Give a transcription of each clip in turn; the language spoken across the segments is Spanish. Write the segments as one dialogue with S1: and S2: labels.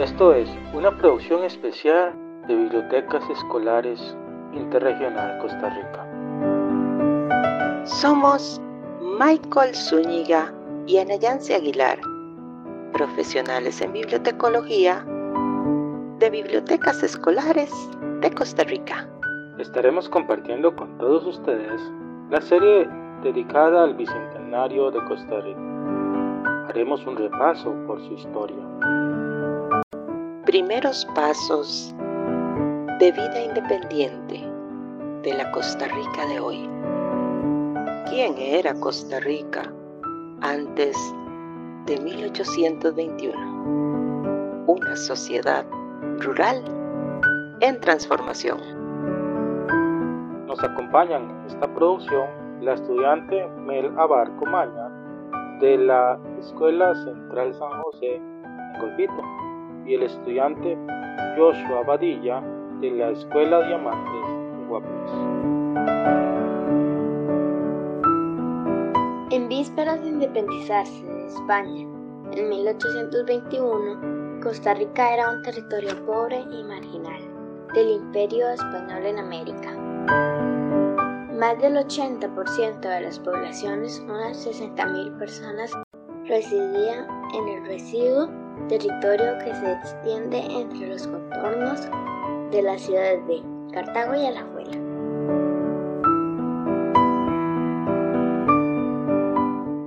S1: Esto es una producción especial de Bibliotecas Escolares Interregional Costa Rica.
S2: Somos Michael Zúñiga y Anayansi Aguilar, profesionales en bibliotecología de Bibliotecas Escolares de Costa Rica.
S1: Estaremos compartiendo con todos ustedes la serie dedicada al Bicentenario de Costa Rica. Haremos un repaso por su historia.
S2: Primeros pasos de vida independiente de la Costa Rica de hoy. ¿Quién era Costa Rica antes de 1821? Una sociedad rural en transformación.
S1: Nos acompañan en esta producción la estudiante Mel Abarco Maña de la Escuela Central San José en Golfito y el estudiante Joshua Badilla de la Escuela Diamantes de Guapiles.
S3: En vísperas de independizarse de España, en 1821, Costa Rica era un territorio pobre y marginal del Imperio Español en América. Más del 80% de las poblaciones, unas 60.000 personas, residían en el residuo territorio que se extiende entre los contornos de las ciudades de Cartago y Alajuela.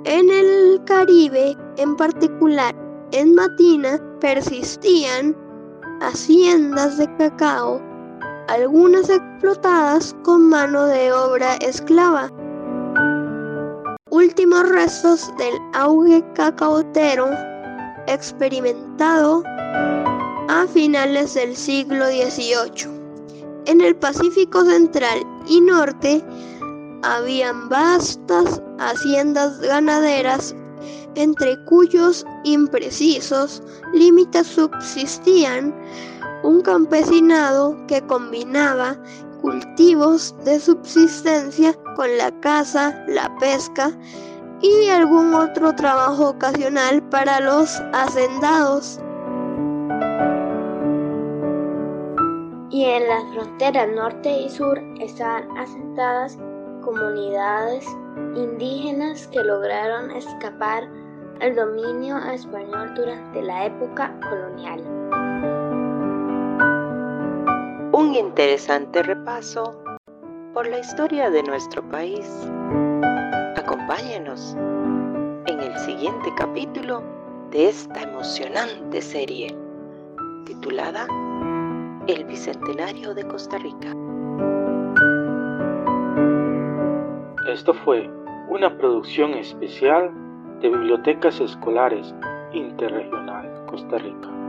S4: En el Caribe, en particular en Matina, persistían haciendas de cacao, algunas explotadas con mano de obra esclava. Últimos restos del auge cacaotero experimentado a finales del siglo XVIII. En el Pacífico Central y Norte habían vastas haciendas ganaderas entre cuyos imprecisos límites subsistían un campesinado que combinaba cultivos de subsistencia con la caza, la pesca y algún otro trabajo ocasional para los hacendados.
S3: Y en las fronteras norte y sur estaban asentadas comunidades indígenas que lograron escapar al dominio español durante la época colonial.
S2: Un interesante repaso por la historia de nuestro país. Acompáñenos en el siguiente capítulo de esta emocionante serie titulada El Bicentenario de Costa Rica.
S1: Esto fue una producción especial de Bibliotecas Escolares Interregional Costa Rica.